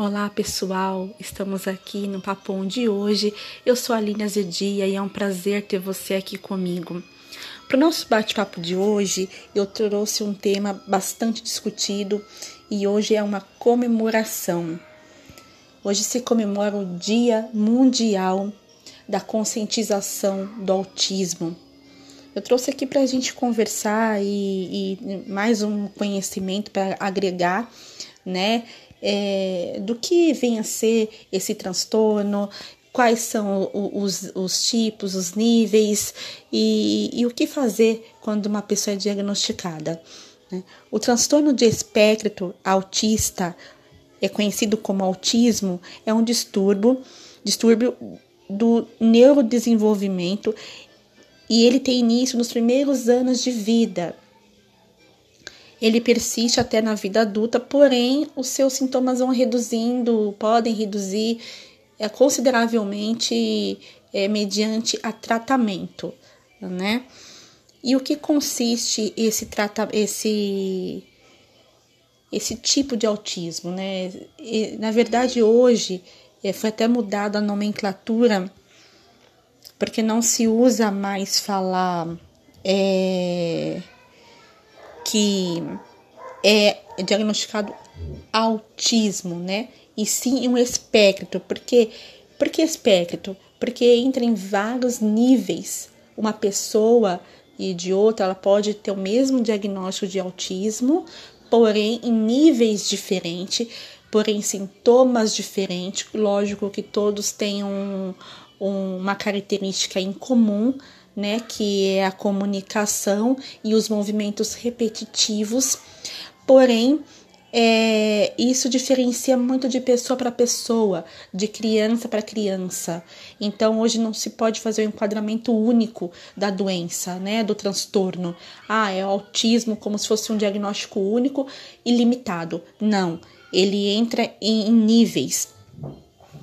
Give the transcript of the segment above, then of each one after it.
Olá pessoal, estamos aqui no Papão de hoje. Eu sou a Aline Azedia e é um prazer ter você aqui comigo. Para o nosso bate-papo de hoje, eu trouxe um tema bastante discutido e hoje é uma comemoração. Hoje se comemora o Dia Mundial da Conscientização do Autismo. Eu trouxe aqui para a gente conversar e, e mais um conhecimento para agregar, né? É, do que vem a ser esse transtorno, quais são os, os tipos, os níveis e, e, o que fazer quando uma pessoa é diagnosticada. Né? O transtorno de espectro autista, é conhecido como autismo, é um distúrbio, distúrbio do neurodesenvolvimento e ele tem início nos primeiros anos de vida ele persiste até na vida adulta, porém os seus sintomas vão reduzindo, podem reduzir é, consideravelmente é, mediante a tratamento, né? E o que consiste esse trata esse esse tipo de autismo, né? E, na verdade hoje é, foi até mudada a nomenclatura porque não se usa mais falar é, que é diagnosticado autismo, né? E sim um espectro. Por quê? Por que espectro? Porque entra em vários níveis. Uma pessoa e de outra, ela pode ter o mesmo diagnóstico de autismo, porém em níveis diferentes, porém sintomas diferentes. Lógico que todos têm um, uma característica em comum, né, que é a comunicação e os movimentos repetitivos. Porém, é, isso diferencia muito de pessoa para pessoa, de criança para criança. Então, hoje não se pode fazer um enquadramento único da doença, né, do transtorno. Ah, é autismo como se fosse um diagnóstico único e limitado. Não, ele entra em, em níveis.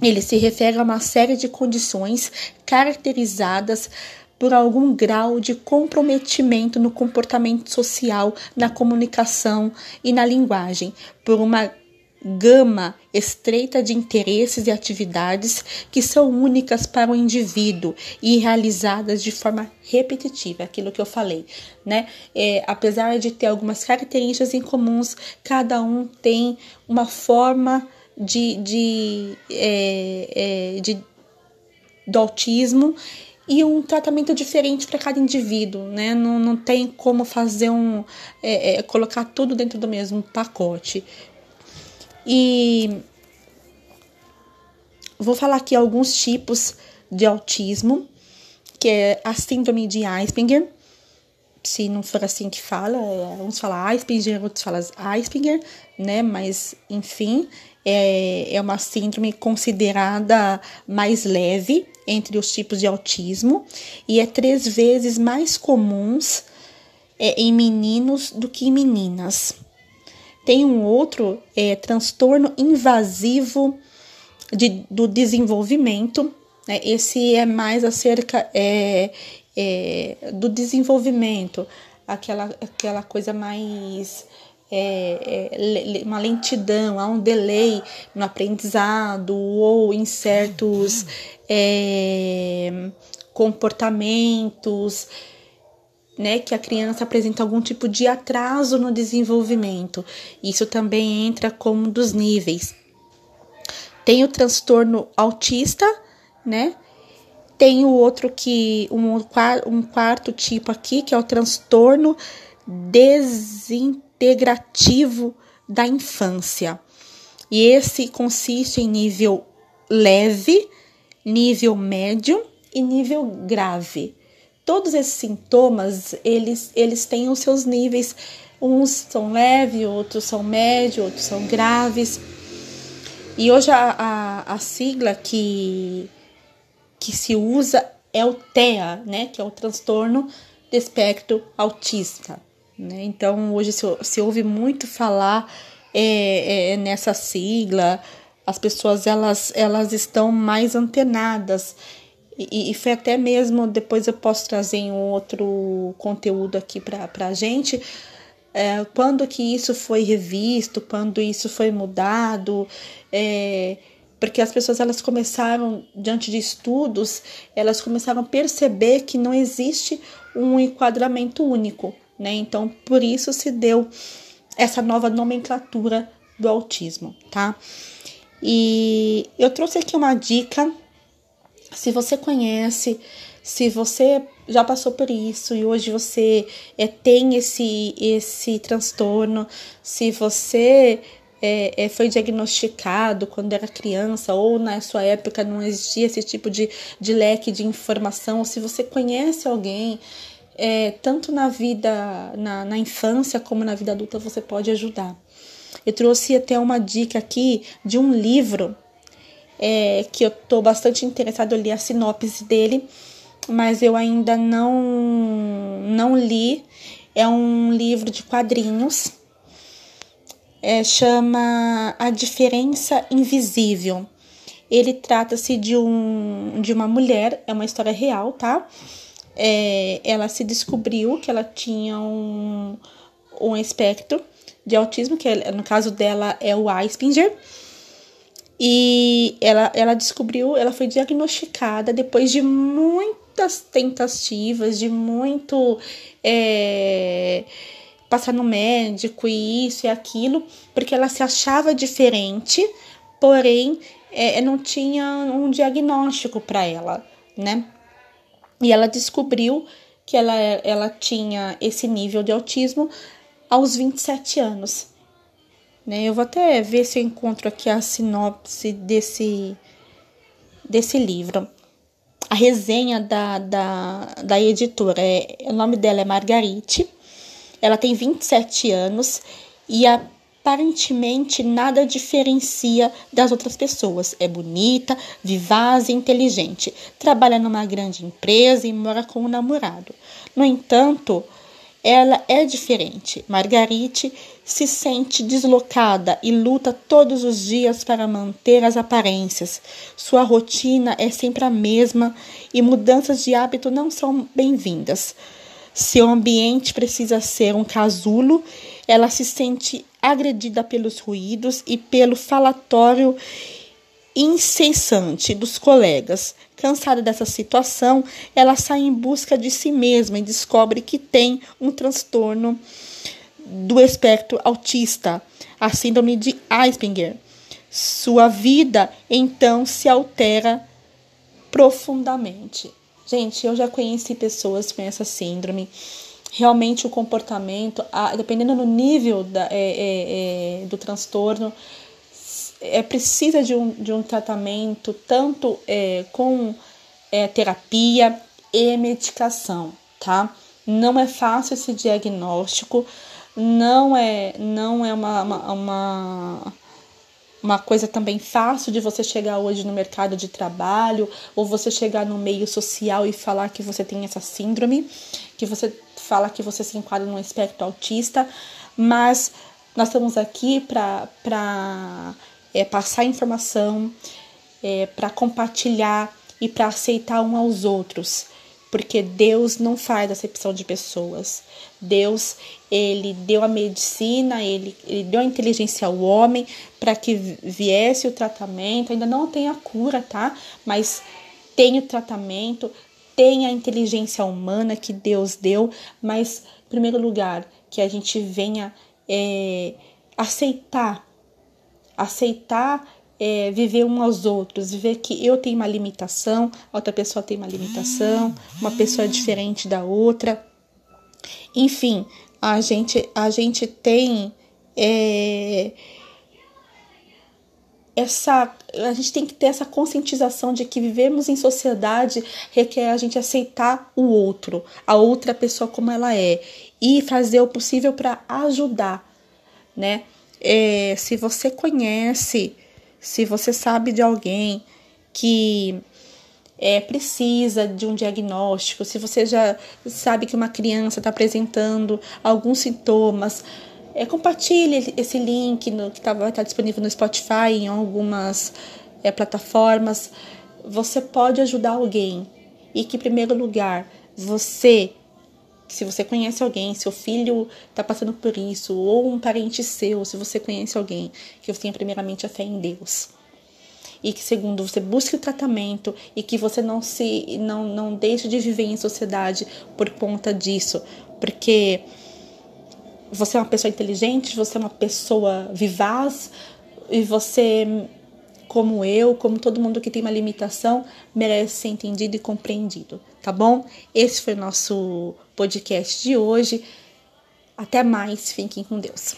Ele se refere a uma série de condições caracterizadas por algum grau de comprometimento no comportamento social, na comunicação e na linguagem, por uma gama estreita de interesses e atividades que são únicas para o indivíduo e realizadas de forma repetitiva, aquilo que eu falei, né? É, apesar de ter algumas características em comuns, cada um tem uma forma de, de, é, é, de do autismo e um tratamento diferente para cada indivíduo, né? Não, não tem como fazer um. É, é, colocar tudo dentro do mesmo pacote. E vou falar aqui alguns tipos de autismo, que é a síndrome de Asperger. Se não for assim que fala, é, uns falam Asperger, outros falam Asperger, né? Mas, enfim, é, é uma síndrome considerada mais leve entre os tipos de autismo e é três vezes mais comuns é, em meninos do que em meninas. Tem um outro é, transtorno invasivo de, do desenvolvimento. Né? Esse é mais acerca é, é, do desenvolvimento, aquela, aquela coisa mais é, é, uma lentidão, há um delay no aprendizado ou em certos é, comportamentos, né, que a criança apresenta algum tipo de atraso no desenvolvimento. Isso também entra como um dos níveis. Tem o transtorno autista, né? Tem o outro que um, um quarto tipo aqui, que é o transtorno desintegrado integrativo da infância. E esse consiste em nível leve, nível médio e nível grave. Todos esses sintomas, eles, eles têm os seus níveis. Uns são leves, outros são médios, outros são graves. E hoje a, a, a sigla que, que se usa é o TEA, né? Que é o transtorno de espectro autista. Né? Então, hoje se, se ouve muito falar é, é, nessa sigla, as pessoas elas, elas estão mais antenadas. E, e foi até mesmo, depois eu posso trazer um outro conteúdo aqui para a gente, é, quando que isso foi revisto, quando isso foi mudado, é, porque as pessoas elas começaram diante de estudos, elas começaram a perceber que não existe um enquadramento único, né? Então, por isso se deu essa nova nomenclatura do autismo, tá? E eu trouxe aqui uma dica. Se você conhece, se você já passou por isso e hoje você é, tem esse, esse transtorno, se você é, foi diagnosticado quando era criança ou na sua época não existia esse tipo de, de leque de informação, ou se você conhece alguém, é, tanto na vida, na, na infância como na vida adulta, você pode ajudar. Eu trouxe até uma dica aqui de um livro é, que eu estou bastante interessada, eu li a sinopse dele mas eu ainda não, não li. É um livro de quadrinhos. É, chama A Diferença Invisível. Ele trata-se de, um, de uma mulher, é uma história real, tá? É, ela se descobriu que ela tinha um, um espectro de autismo, que no caso dela é o Asperger. E ela, ela descobriu, ela foi diagnosticada depois de muitas tentativas, de muito é, passar no médico e isso e aquilo, porque ela se achava diferente, porém é, não tinha um diagnóstico para ela, né? E ela descobriu que ela, ela tinha esse nível de autismo aos 27 anos. Né? Eu vou até ver se eu encontro aqui a sinopse desse, desse livro a resenha da, da, da editora. É, o nome dela é Margarite. Ela tem 27 anos e aparentemente nada diferencia das outras pessoas. É bonita, vivaz e inteligente. Trabalha numa grande empresa e mora com um namorado. No entanto, ela é diferente. Margarite se sente deslocada e luta todos os dias para manter as aparências. Sua rotina é sempre a mesma e mudanças de hábito não são bem-vindas. Seu ambiente precisa ser um casulo, ela se sente agredida pelos ruídos e pelo falatório incessante dos colegas. Cansada dessa situação, ela sai em busca de si mesma e descobre que tem um transtorno do espectro autista, a síndrome de Asperger. Sua vida então se altera profundamente. Gente, eu já conheci pessoas com essa síndrome. Realmente o comportamento, a, dependendo do nível da, é, é, é, do transtorno, é precisa de um, de um tratamento tanto é, com é, terapia e medicação, tá? Não é fácil esse diagnóstico, não é, não é uma, uma, uma, uma coisa também fácil de você chegar hoje no mercado de trabalho ou você chegar no meio social e falar que você tem essa síndrome, que você fala que você se enquadra num espectro autista, mas nós estamos aqui para é, passar informação, é, para compartilhar e para aceitar um aos outros porque Deus não faz acepção de pessoas. Deus, ele deu a medicina, ele, ele deu a inteligência ao homem para que viesse o tratamento. Ainda não tem a cura, tá? Mas tem o tratamento, tem a inteligência humana que Deus deu, mas, em primeiro lugar, que a gente venha é, aceitar, aceitar é, viver um aos outros, viver que eu tenho uma limitação, outra pessoa tem uma limitação, uma pessoa é diferente da outra. Enfim, a gente, a gente tem é, essa. A gente tem que ter essa conscientização de que vivemos em sociedade requer a gente aceitar o outro, a outra pessoa como ela é, e fazer o possível para ajudar, né? É, se você conhece se você sabe de alguém que é, precisa de um diagnóstico, se você já sabe que uma criança está apresentando alguns sintomas, é, compartilhe esse link no, que tá, vai estar disponível no Spotify, em algumas é, plataformas. Você pode ajudar alguém e que, em primeiro lugar, você se você conhece alguém, seu filho está passando por isso, ou um parente seu, se você conhece alguém, que você tenha primeiramente a fé em Deus. E que segundo você busque o tratamento e que você não se não, não deixe de viver em sociedade por conta disso, porque você é uma pessoa inteligente, você é uma pessoa vivaz e você como eu, como todo mundo que tem uma limitação, merece ser entendido e compreendido, tá bom? Esse foi o nosso podcast de hoje. Até mais, fiquem com Deus.